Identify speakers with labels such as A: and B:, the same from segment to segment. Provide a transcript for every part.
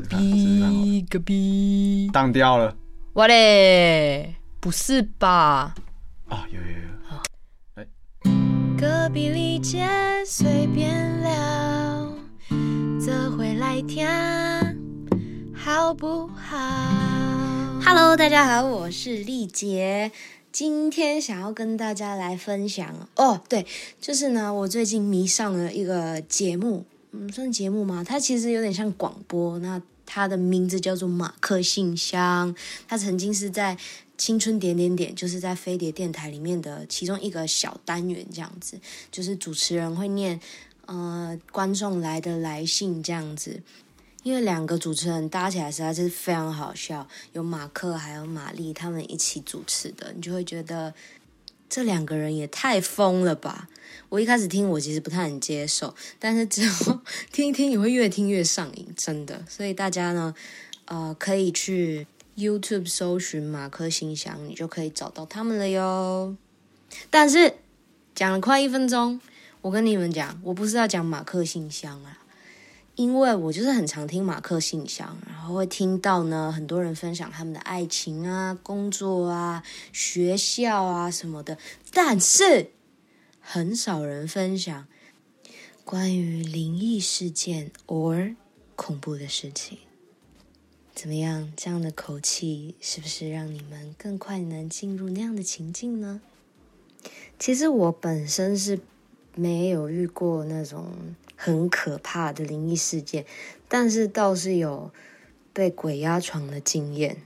A: 隔壁隔壁，
B: 当掉了
A: 我嘞，不是吧？
B: 啊！有有有，
C: 隔壁里姐随便聊，这回来听好不好？Hello，大家好，我是丽杰。今天想要跟大家来分享哦，对，就是呢，我最近迷上了一个节目，嗯，算节目吗？它其实有点像广播。那它的名字叫做马克信箱，它曾经是在青春点点点，就是在飞碟电台里面的其中一个小单元，这样子，就是主持人会念呃观众来的来信这样子。因为两个主持人搭起来实在是非常好笑，有马克还有玛丽他们一起主持的，你就会觉得这两个人也太疯了吧！我一开始听我其实不太能接受，但是之后听一听你会越听越上瘾，真的。所以大家呢，呃，可以去 YouTube 搜寻马克信箱，你就可以找到他们了哟。但是讲了快一分钟，我跟你们讲，我不是要讲马克信箱啊。因为我就是很常听马克信箱，然后会听到呢很多人分享他们的爱情啊、工作啊、学校啊什么的，但是很少人分享关于灵异事件 or 恐怖的事情。怎么样？这样的口气是不是让你们更快能进入那样的情境呢？其实我本身是没有遇过那种。很可怕的灵异事件，但是倒是有被鬼压床的经验。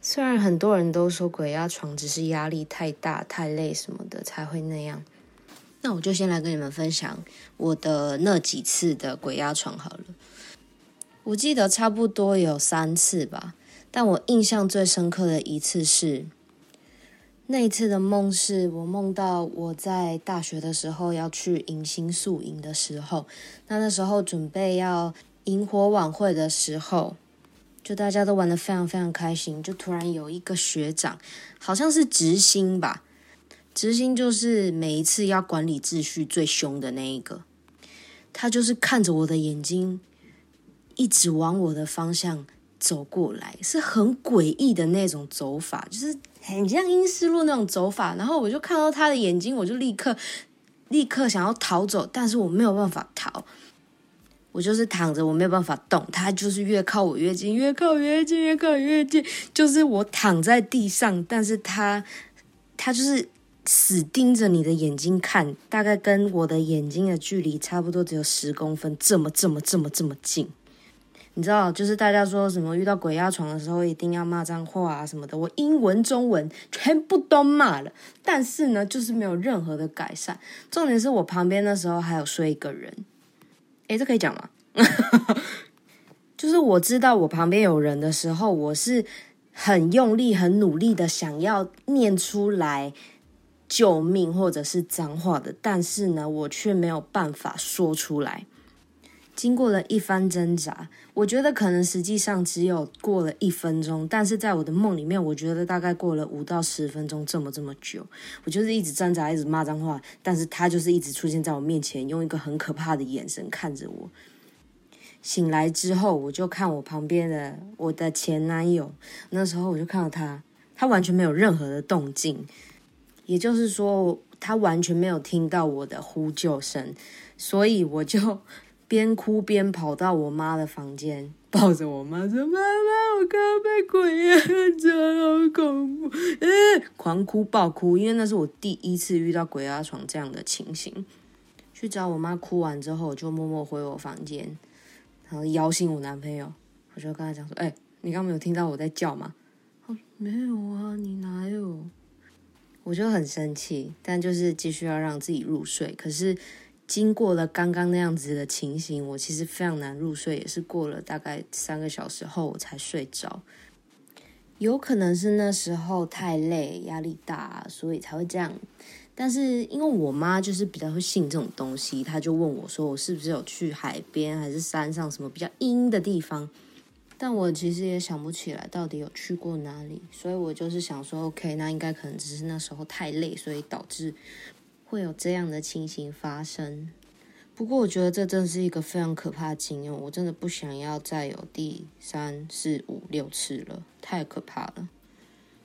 C: 虽然很多人都说鬼压床只是压力太大、太累什么的才会那样，那我就先来跟你们分享我的那几次的鬼压床好了。我记得差不多有三次吧，但我印象最深刻的一次是。那一次的梦是我梦到我在大学的时候要去迎新宿营的时候，那那时候准备要萤火晚会的时候，就大家都玩的非常非常开心，就突然有一个学长，好像是执行吧，执行就是每一次要管理秩序最凶的那一个，他就是看着我的眼睛，一直往我的方向走过来，是很诡异的那种走法，就是。很像阴思路那种走法，然后我就看到他的眼睛，我就立刻立刻想要逃走，但是我没有办法逃，我就是躺着，我没有办法动，他就是越靠我越近，越靠越近，越靠越近，就是我躺在地上，但是他他就是死盯着你的眼睛看，大概跟我的眼睛的距离差不多，只有十公分，这么这么这么这么近。你知道，就是大家说什么遇到鬼压床的时候一定要骂脏话啊什么的，我英文、中文全部都骂了，但是呢，就是没有任何的改善。重点是我旁边的时候还有睡一个人，诶，这可以讲吗？就是我知道我旁边有人的时候，我是很用力、很努力的想要念出来救命或者是脏话的，但是呢，我却没有办法说出来。经过了一番挣扎，我觉得可能实际上只有过了一分钟，但是在我的梦里面，我觉得大概过了五到十分钟，这么这么久。我就是一直挣扎，一直骂脏话，但是他就是一直出现在我面前，用一个很可怕的眼神看着我。醒来之后，我就看我旁边的我的前男友，那时候我就看到他，他完全没有任何的动静，也就是说，他完全没有听到我的呼救声，所以我就。边哭边跑到我妈的房间，抱着我妈说：“妈妈，我刚刚被鬼压床，好恐怖！”，狂哭暴哭，因为那是我第一次遇到鬼压床这样的情形。去找我妈，哭完之后，我就默默回我房间，然后摇醒我男朋友。我就跟他讲说：“哎，你刚没有听到我在叫吗？”他说，没有啊，你哪有？我就很生气，但就是继续要让自己入睡。可是。经过了刚刚那样子的情形，我其实非常难入睡，也是过了大概三个小时后我才睡着。有可能是那时候太累、压力大，所以才会这样。但是因为我妈就是比较会信这种东西，她就问我说：“我是不是有去海边还是山上什么比较阴的地方？”但我其实也想不起来到底有去过哪里，所以我就是想说：“OK，那应该可能只是那时候太累，所以导致。”会有这样的情形发生，不过我觉得这真是一个非常可怕的经验，我真的不想要再有第三、四、五、六次了，太可怕了。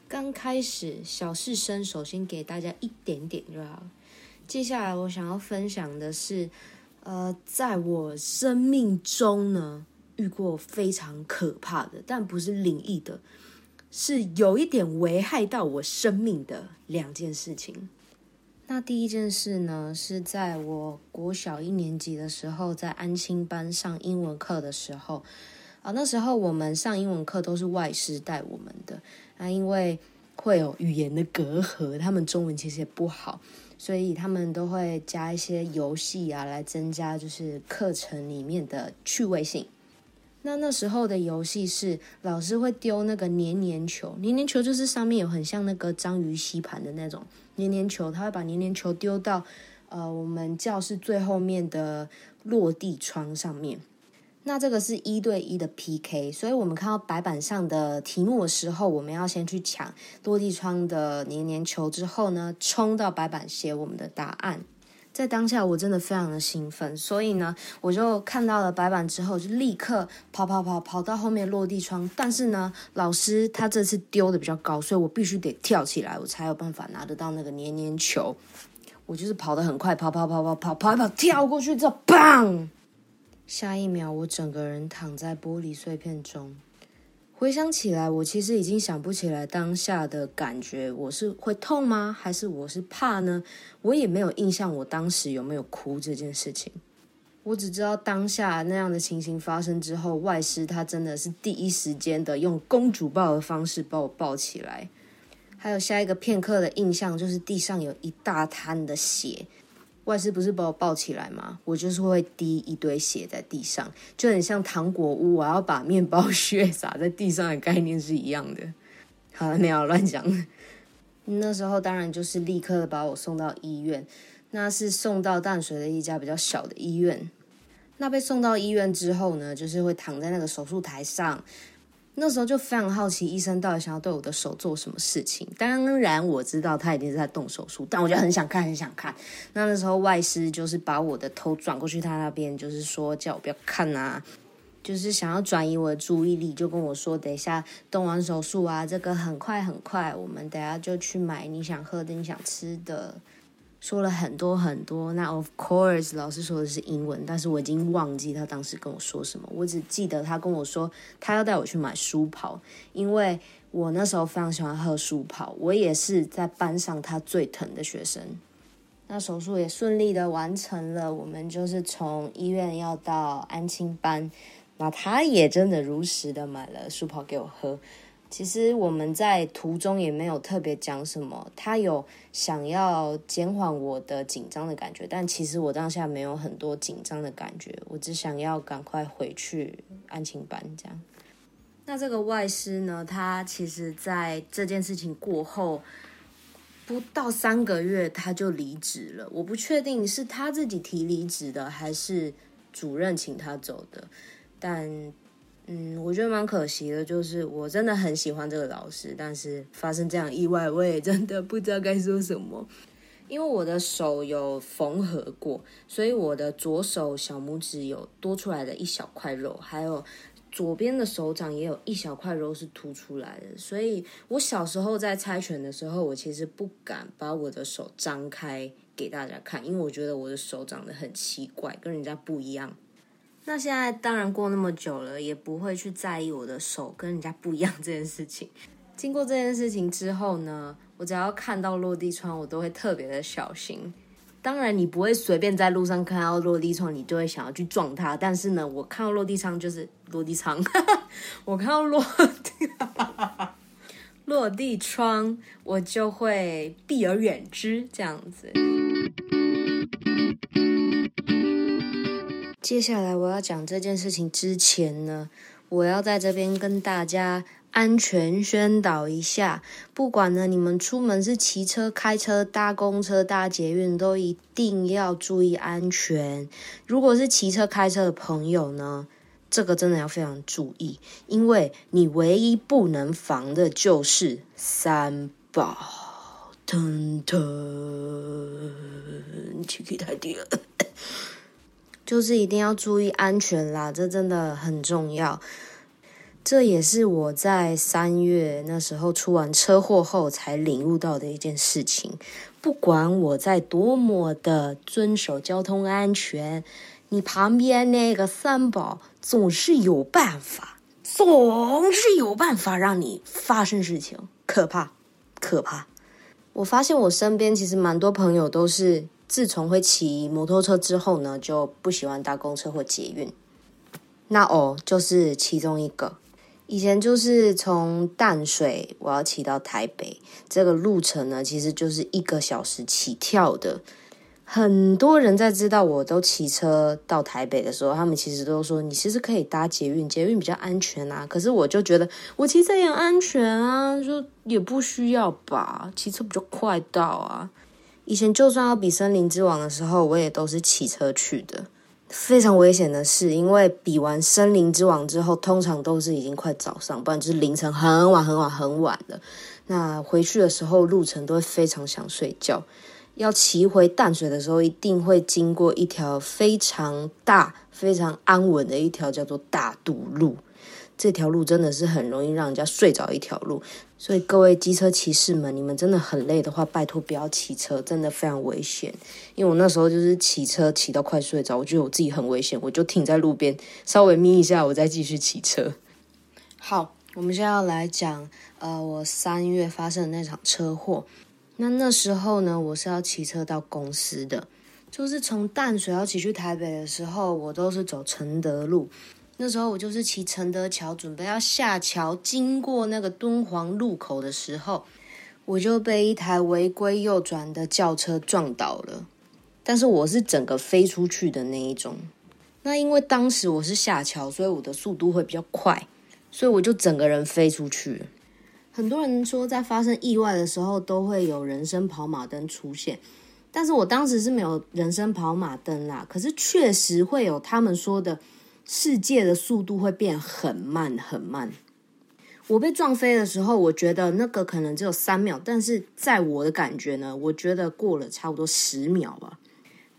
C: 刚开始小试身，首先给大家一点点就好。接下来我想要分享的是，呃，在我生命中呢遇过非常可怕的，但不是灵异的，是有一点危害到我生命的两件事情。那第一件事呢，是在我国小一年级的时候，在安亲班上英文课的时候，啊，那时候我们上英文课都是外师带我们的，啊，因为会有语言的隔阂，他们中文其实也不好，所以他们都会加一些游戏啊，来增加就是课程里面的趣味性。那那时候的游戏是老师会丢那个黏黏球，黏黏球就是上面有很像那个章鱼吸盘的那种黏黏球，他会把黏黏球丢到呃我们教室最后面的落地窗上面。那这个是一对一的 PK，所以我们看到白板上的题目的时候，我们要先去抢落地窗的黏黏球，之后呢冲到白板写我们的答案。在当下，我真的非常的兴奋，所以呢，我就看到了白板之后，就立刻跑跑跑跑到后面落地窗。但是呢，老师他这次丢的比较高，所以我必须得跳起来，我才有办法拿得到那个黏黏球。我就是跑得很快，跑跑跑跑跑跑一跑，跳过去之后，砰！下一秒，我整个人躺在玻璃碎片中。回想起来，我其实已经想不起来当下的感觉，我是会痛吗？还是我是怕呢？我也没有印象，我当时有没有哭这件事情。我只知道当下那样的情形发生之后，外师他真的是第一时间的用公主抱的方式把我抱起来。还有下一个片刻的印象，就是地上有一大滩的血。外师不是把我抱起来吗？我就是会滴一堆血在地上，就很像糖果屋，我要把面包 屑撒在地上的概念是一样的。好了，没有乱讲。那时候当然就是立刻把我送到医院，那是送到淡水的一家比较小的医院。那被送到医院之后呢，就是会躺在那个手术台上。那时候就非常好奇，医生到底想要对我的手做什么事情。当然我知道他一定是在动手术，但我就很想看，很想看。那那时候外师就是把我的头转过去他那边，就是说叫我不要看啊，就是想要转移我的注意力，就跟我说等一下动完手术啊，这个很快很快，我们等下就去买你想喝的、你想吃的。说了很多很多，那 of course 老师说的是英文，但是我已经忘记他当时跟我说什么，我只记得他跟我说他要带我去买书跑，因为我那时候非常喜欢喝书跑，我也是在班上他最疼的学生。那手术也顺利的完成了，我们就是从医院要到安亲班，那他也真的如实的买了书跑给我喝。其实我们在途中也没有特别讲什么，他有想要减缓我的紧张的感觉，但其实我当下没有很多紧张的感觉，我只想要赶快回去安亲班这样。那这个外师呢，他其实在这件事情过后不到三个月他就离职了，我不确定是他自己提离职的，还是主任请他走的，但。嗯，我觉得蛮可惜的，就是我真的很喜欢这个老师，但是发生这样意外，我也真的不知道该说什么。因为我的手有缝合过，所以我的左手小拇指有多出来的一小块肉，还有左边的手掌也有一小块肉是凸出来的。所以我小时候在猜拳的时候，我其实不敢把我的手张开给大家看，因为我觉得我的手长得很奇怪，跟人家不一样。那现在当然过那么久了，也不会去在意我的手跟人家不一样这件事情。经过这件事情之后呢，我只要看到落地窗，我都会特别的小心。当然，你不会随便在路上看到落地窗，你就会想要去撞它。但是呢，我看到落地窗就是落地窗，我看到落地落地窗，我就会避而远之这样子。接下来我要讲这件事情之前呢，我要在这边跟大家安全宣导一下。不管呢你们出门是骑车、开车、搭公车、搭捷运，都一定要注意安全。如果是骑车、开车的朋友呢，这个真的要非常注意，因为你唯一不能防的就是三宝。腾腾，气气太低了。就是一定要注意安全啦，这真的很重要。这也是我在三月那时候出完车祸后才领悟到的一件事情。不管我在多么的遵守交通安全，你旁边那个三宝总是有办法，总是有办法让你发生事情，可怕，可怕。我发现我身边其实蛮多朋友都是自从会骑摩托车之后呢，就不喜欢搭公车或捷运。那哦，就是其中一个。以前就是从淡水我要骑到台北，这个路程呢，其实就是一个小时起跳的。很多人在知道我都骑车到台北的时候，他们其实都说你其实可以搭捷运，捷运比较安全啊。可是我就觉得我骑车也安全啊，就也不需要吧，骑车比较快到啊。以前就算要比森林之王的时候，我也都是骑车去的。非常危险的是，因为比完森林之王之后，通常都是已经快早上，不然就是凌晨很晚很晚很晚了。那回去的时候，路程都会非常想睡觉。要骑回淡水的时候，一定会经过一条非常大、非常安稳的一条叫做大渡路。这条路真的是很容易让人家睡着一条路，所以各位机车骑士们，你们真的很累的话，拜托不要骑车，真的非常危险。因为我那时候就是骑车骑到快睡着，我觉得我自己很危险，我就停在路边稍微眯一下，我再继续骑车。好，我们现在要来讲，呃，我三月发生的那场车祸。那那时候呢，我是要骑车到公司的，就是从淡水要骑去台北的时候，我都是走承德路。那时候我就是骑承德桥，准备要下桥，经过那个敦煌路口的时候，我就被一台违规右转的轿车撞倒了。但是我是整个飞出去的那一种。那因为当时我是下桥，所以我的速度会比较快，所以我就整个人飞出去。很多人说在发生意外的时候都会有人生跑马灯出现，但是我当时是没有人生跑马灯啦。可是确实会有他们说的。世界的速度会变很慢很慢。我被撞飞的时候，我觉得那个可能只有三秒，但是在我的感觉呢，我觉得过了差不多十秒吧。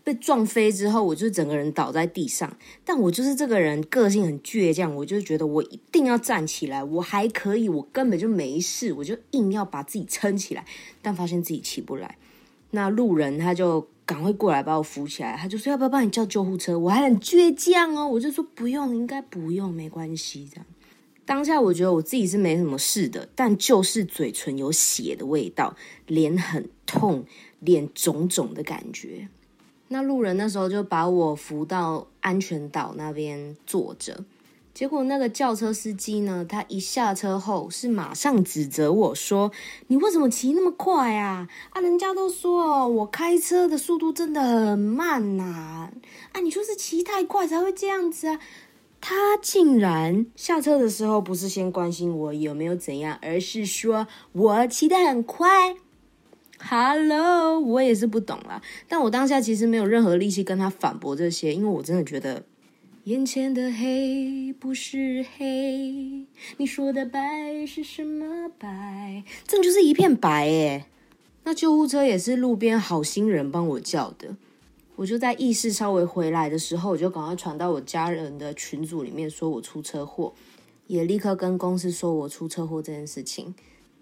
C: 被撞飞之后，我就整个人倒在地上，但我就是这个人个性很倔强，我就觉得我一定要站起来，我还可以，我根本就没事，我就硬要把自己撑起来，但发现自己起不来。那路人他就。赶快过来把我扶起来，他就说要不要帮你叫救护车？我还很倔强哦，我就说不用，应该不用，没关系。这样当下我觉得我自己是没什么事的，但就是嘴唇有血的味道，脸很痛，脸肿肿的感觉。那路人那时候就把我扶到安全岛那边坐着。结果那个轿车司机呢，他一下车后是马上指责我说：“你为什么骑那么快啊？啊，人家都说我开车的速度真的很慢呐！啊，你说是骑太快才会这样子啊？”他竟然下车的时候不是先关心我有没有怎样，而是说我骑得很快。Hello，我也是不懂啦，但我当下其实没有任何力气跟他反驳这些，因为我真的觉得。眼前的黑不是黑，你说的白是什么白？这就是一片白诶。那救护车也是路边好心人帮我叫的。我就在意识稍微回来的时候，我就赶快传到我家人的群组里面，说我出车祸，也立刻跟公司说我出车祸这件事情。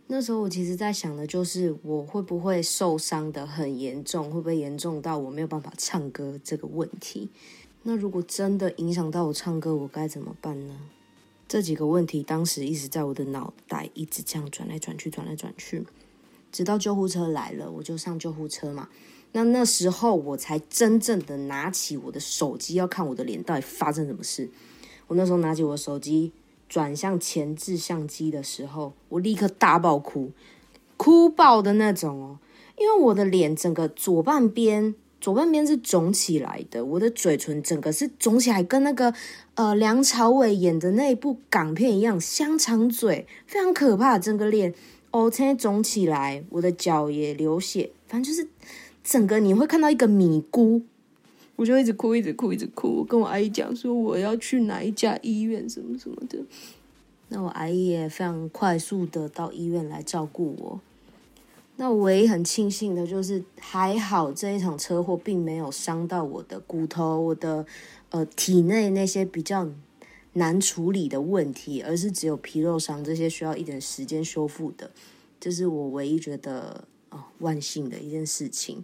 C: 那时候我其实在想的就是，我会不会受伤的很严重，会不会严重到我没有办法唱歌这个问题。那如果真的影响到我唱歌，我该怎么办呢？这几个问题当时一直在我的脑袋一直这样转来转去，转来转去，直到救护车来了，我就上救护车嘛。那那时候我才真正的拿起我的手机，要看我的脸到底发生什么事。我那时候拿起我的手机，转向前置相机的时候，我立刻大爆哭，哭爆的那种哦，因为我的脸整个左半边。左半边是肿起来的，我的嘴唇整个是肿起来，跟那个呃梁朝伟演的那一部港片一样，香肠嘴，非常可怕。整个脸哦，现在肿起来，我的脚也流血，反正就是整个你会看到一个米姑，我就一直哭，一直哭，一直哭，我跟我阿姨讲说我要去哪一家医院什么什么的。那我阿姨也非常快速的到医院来照顾我。那我唯一很庆幸的就是还好这一场车祸并没有伤到我的骨头，我的呃体内那些比较难处理的问题，而是只有皮肉伤这些需要一点时间修复的，这是我唯一觉得哦万幸的一件事情。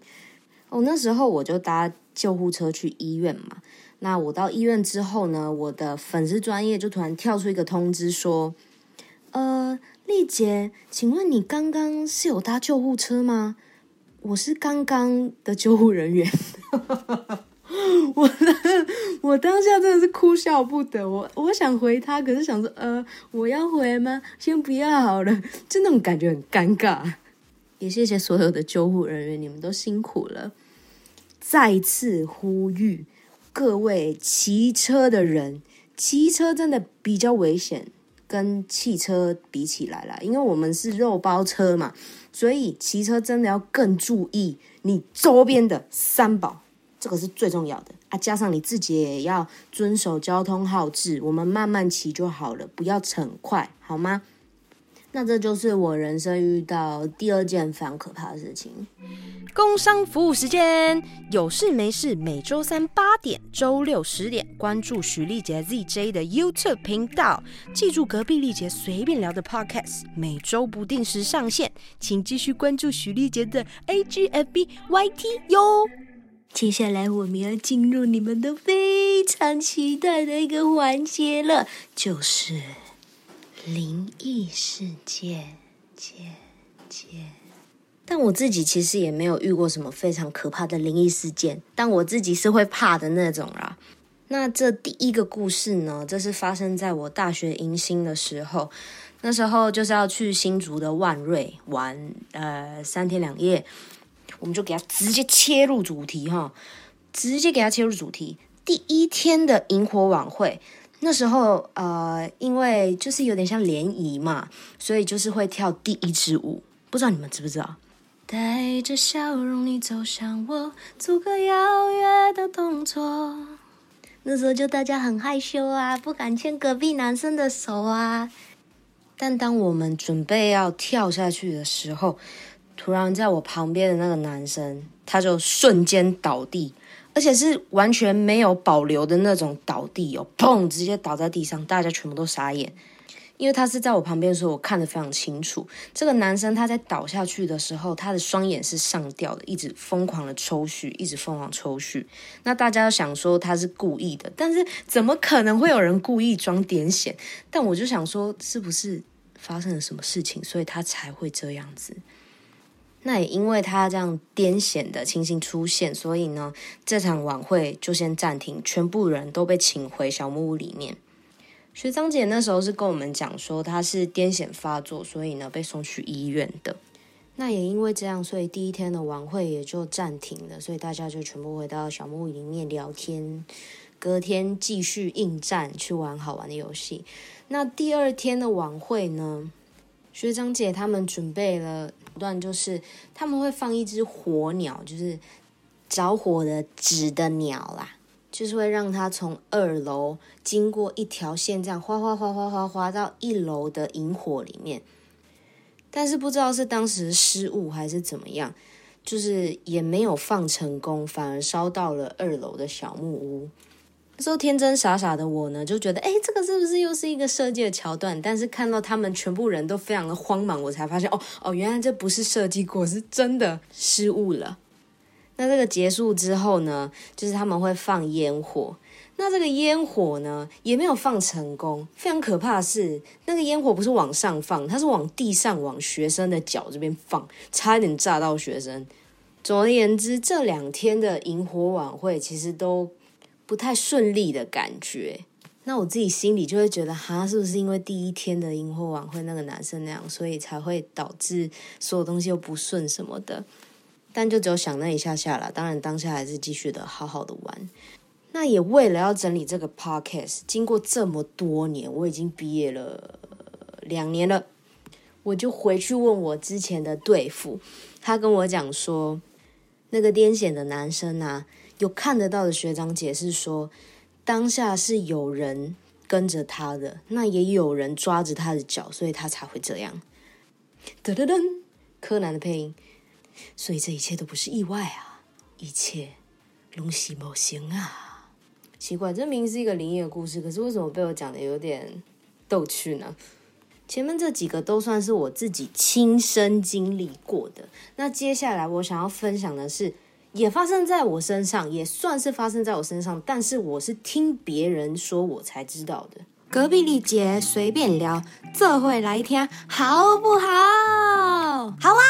C: 哦，那时候我就搭救护车去医院嘛。那我到医院之后呢，我的粉丝专业就突然跳出一个通知说，呃。丽姐，请问你刚刚是有搭救护车吗？我是刚刚的救护人员。我 我当下真的是哭笑不得。我我想回他，可是想说，呃，我要回吗？先不要好了，就那种感觉很尴尬。也谢谢所有的救护人员，你们都辛苦了。再次呼吁各位骑车的人，骑车真的比较危险。跟汽车比起来啦，因为我们是肉包车嘛，所以骑车真的要更注意你周边的三宝，这个是最重要的啊。加上你自己也要遵守交通号志，我们慢慢骑就好了，不要逞快，好吗？那这就是我人生遇到第二件非常可怕的事情。
A: 工商服务时间，有事没事，每周三八点，周六十点，关注徐丽杰 ZJ 的 YouTube 频道。记住隔壁丽杰随便聊的 Podcast，每周不定时上线，请继续关注徐丽杰的 AGFB YT 哟。
C: 接下来我们要进入你们都非常期待的一个环节了，就是灵异事件，件件。但我自己其实也没有遇过什么非常可怕的灵异事件，但我自己是会怕的那种啦。那这第一个故事呢，这是发生在我大学迎新的时候，那时候就是要去新竹的万瑞玩，呃，三天两夜，我们就给他直接切入主题哈，直接给他切入主题。第一天的萤火晚会，那时候呃，因为就是有点像联谊嘛，所以就是会跳第一支舞，不知道你们知不知道？带着笑容，你走向我，做个邀约的动作。那时候就大家很害羞啊，不敢牵隔壁男生的手啊。但当我们准备要跳下去的时候，突然在我旁边的那个男生，他就瞬间倒地，而且是完全没有保留的那种倒地哦，砰，直接倒在地上，大家全部都傻眼。因为他是在我旁边的时候，我看得非常清楚。这个男生他在倒下去的时候，他的双眼是上吊的，一直疯狂的抽搐，一直疯狂抽搐。那大家想说他是故意的，但是怎么可能会有人故意装癫痫？但我就想说，是不是发生了什么事情，所以他才会这样子？那也因为他这样癫痫的情形出现，所以呢，这场晚会就先暂停，全部人都被请回小木屋里面。学长姐那时候是跟我们讲说他是癫痫发作，所以呢被送去医院的。那也因为这样，所以第一天的晚会也就暂停了，所以大家就全部回到小木屋里面聊天。隔天继续应战，去玩好玩的游戏。那第二天的晚会呢，学长姐他们准备了段，就是他们会放一只火鸟，就是着火的纸的鸟啦。就是会让它从二楼经过一条线，这样哗哗哗哗哗哗到一楼的萤火里面。但是不知道是当时失误还是怎么样，就是也没有放成功，反而烧到了二楼的小木屋。那时候天真傻傻的我呢，就觉得哎，这个是不是又是一个设计的桥段？但是看到他们全部人都非常的慌忙，我才发现哦哦，原来这不是设计过，是真的失误了。那这个结束之后呢，就是他们会放烟火。那这个烟火呢，也没有放成功。非常可怕的是，那个烟火不是往上放，它是往地上，往学生的脚这边放，差一点炸到学生。总而言之，这两天的萤火晚会其实都不太顺利的感觉。那我自己心里就会觉得，哈，是不是因为第一天的萤火晚会那个男生那样，所以才会导致所有东西又不顺什么的？但就只有想那一下下了，当然当下还是继续的好好的玩。那也为了要整理这个 podcast，经过这么多年，我已经毕业了两年了，我就回去问我之前的对付，他跟我讲说，那个癫痫的男生啊，有看得到的学长解释说，当下是有人跟着他的，那也有人抓着他的脚，所以他才会这样。噔噔噔，柯南的配音。所以这一切都不是意外啊，一切龙喜某行啊。奇怪，这明明是一个灵异的故事，可是为什么被我讲的有点逗趣呢？前面这几个都算是我自己亲身经历过的，那接下来我想要分享的是，也发生在我身上，也算是发生在我身上，但是我是听别人说我才知道的。隔壁丽姐随便聊，这会来听好不好？好啊。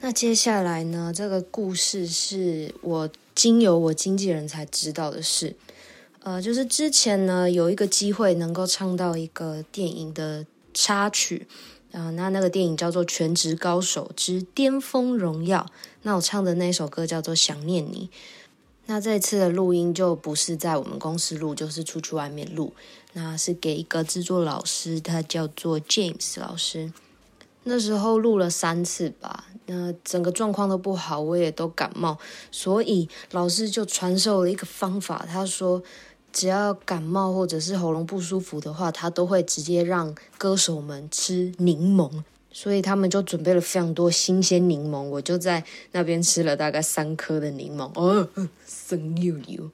C: 那接下来呢？这个故事是我经由我经纪人才知道的事。呃，就是之前呢，有一个机会能够唱到一个电影的插曲，啊，那那个电影叫做《全职高手之巅峰荣耀》，那我唱的那首歌叫做《想念你》。那这次的录音就不是在我们公司录，就是出去外面录，那是给一个制作老师，他叫做 James 老师。那时候录了三次吧，那整个状况都不好，我也都感冒，所以老师就传授了一个方法，他说。只要感冒或者是喉咙不舒服的话，他都会直接让歌手们吃柠檬，所以他们就准备了非常多新鲜柠檬。我就在那边吃了大概三颗的柠檬，哦，生又油。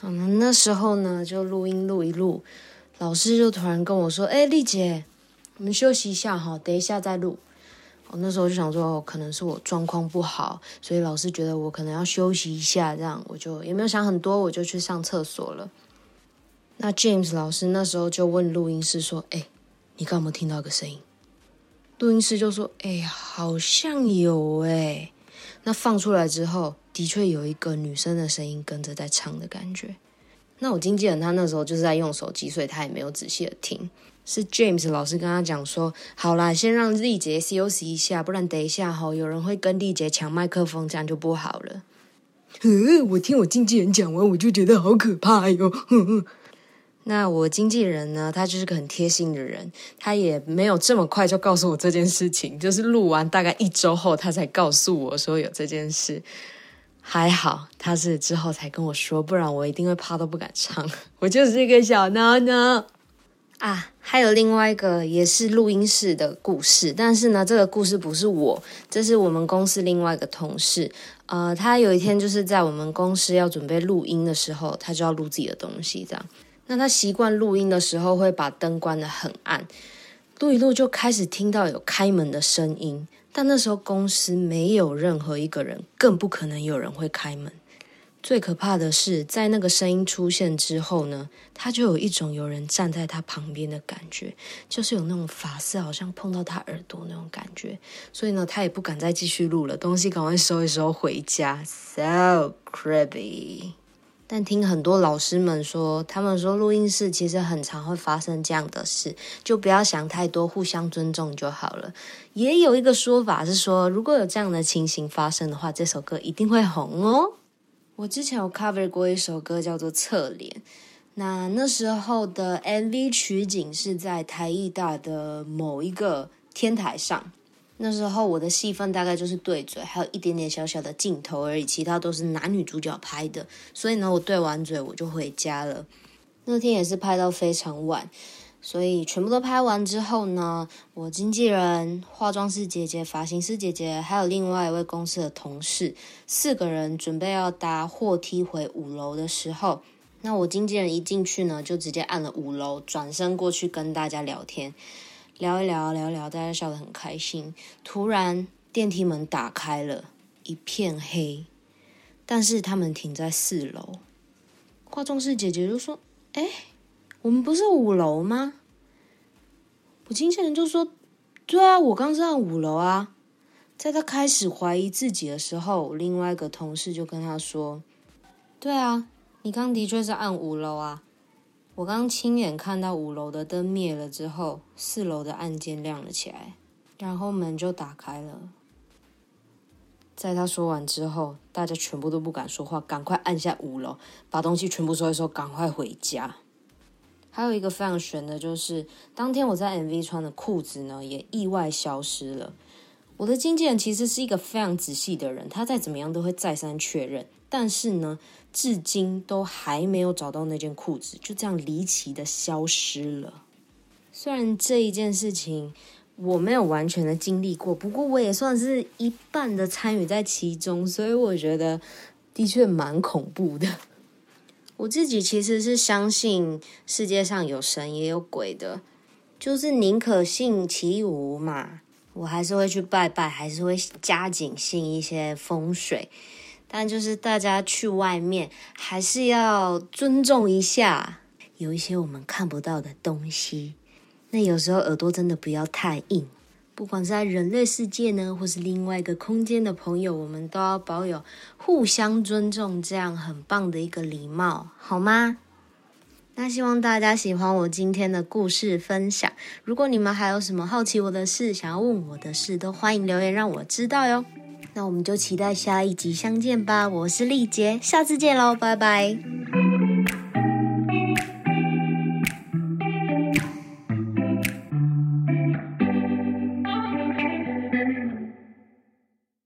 C: 好了，那时候呢就录音录一录，老师就突然跟我说：“哎，丽姐，我们休息一下哈，等一下再录。”我那时候就想说，可能是我状况不好，所以老师觉得我可能要休息一下，这样我就也没有想很多，我就去上厕所了。那 James 老师那时候就问录音师说：“哎，你刚有没有听到一个声音？”录音师就说：“哎呀，好像有哎。”那放出来之后，的确有一个女生的声音跟着在唱的感觉。那我经纪人他那时候就是在用手机，所以他也没有仔细的听。是 James 老师跟他讲说：“好啦，先让丽姐休息一下，不然等一下哈，有人会跟丽姐抢麦克风，这样就不好了。”呃，我听我经纪人讲完，我就觉得好可怕哟。那我经纪人呢？他就是个很贴心的人，他也没有这么快就告诉我这件事情，就是录完大概一周后，他才告诉我说有这件事。还好他是之后才跟我说，不然我一定会怕都不敢唱。我就是一个小孬孬啊！还有另外一个也是录音室的故事，但是呢，这个故事不是我，这是我们公司另外一个同事。呃，他有一天就是在我们公司要准备录音的时候，他就要录自己的东西，这样。那他习惯录音的时候会把灯关得很暗，录一录就开始听到有开门的声音，但那时候公司没有任何一个人，更不可能有人会开门。最可怕的是，在那个声音出现之后呢，他就有一种有人站在他旁边的感觉，就是有那种发丝好像碰到他耳朵那种感觉，所以呢，他也不敢再继续录了，东西赶快收一收回家。So creepy。但听很多老师们说，他们说录音室其实很常会发生这样的事，就不要想太多，互相尊重就好了。也有一个说法是说，如果有这样的情形发生的话，这首歌一定会红哦。我之前有 cover 过一首歌叫做《侧脸》，那那时候的 MV 取景是在台艺大的某一个天台上。那时候我的戏份大概就是对嘴，还有一点点小小的镜头而已，其他都是男女主角拍的。所以呢，我对完嘴我就回家了。那天也是拍到非常晚，所以全部都拍完之后呢，我经纪人、化妆师姐姐、发型师姐姐，还有另外一位公司的同事，四个人准备要搭货梯回五楼的时候，那我经纪人一进去呢，就直接按了五楼，转身过去跟大家聊天。聊一聊，聊一聊，大家笑得很开心。突然，电梯门打开了，一片黑，但是他们停在四楼。化妆师姐姐就说：“哎，我们不是五楼吗？”我经纪人就说：“对啊，我刚上五楼啊。”在他开始怀疑自己的时候，另外一个同事就跟他说：“对啊，你刚的确是按五楼啊。”我刚亲眼看到五楼的灯灭了之后，四楼的按键亮了起来，然后门就打开了。在他说完之后，大家全部都不敢说话，赶快按下五楼，把东西全部收一收，赶快回家。还有一个非常悬的，就是当天我在 MV 穿的裤子呢，也意外消失了。我的经纪人其实是一个非常仔细的人，他再怎么样都会再三确认，但是呢。至今都还没有找到那件裤子，就这样离奇的消失了。虽然这一件事情我没有完全的经历过，不过我也算是一半的参与在其中，所以我觉得的确蛮恐怖的。我自己其实是相信世界上有神也有鬼的，就是宁可信其无嘛。我还是会去拜拜，还是会加紧信一些风水，但就是大家去外面还是要尊重一下，有一些我们看不到的东西。那有时候耳朵真的不要太硬，不管是在人类世界呢，或是另外一个空间的朋友，我们都要保有互相尊重，这样很棒的一个礼貌，好吗？那希望大家喜欢我今天的故事分享。如果你们还有什么好奇我的事，想要问我的事，都欢迎留言让我知道哟。那我们就期待下一集相见吧。我是丽杰，下次见喽，拜拜。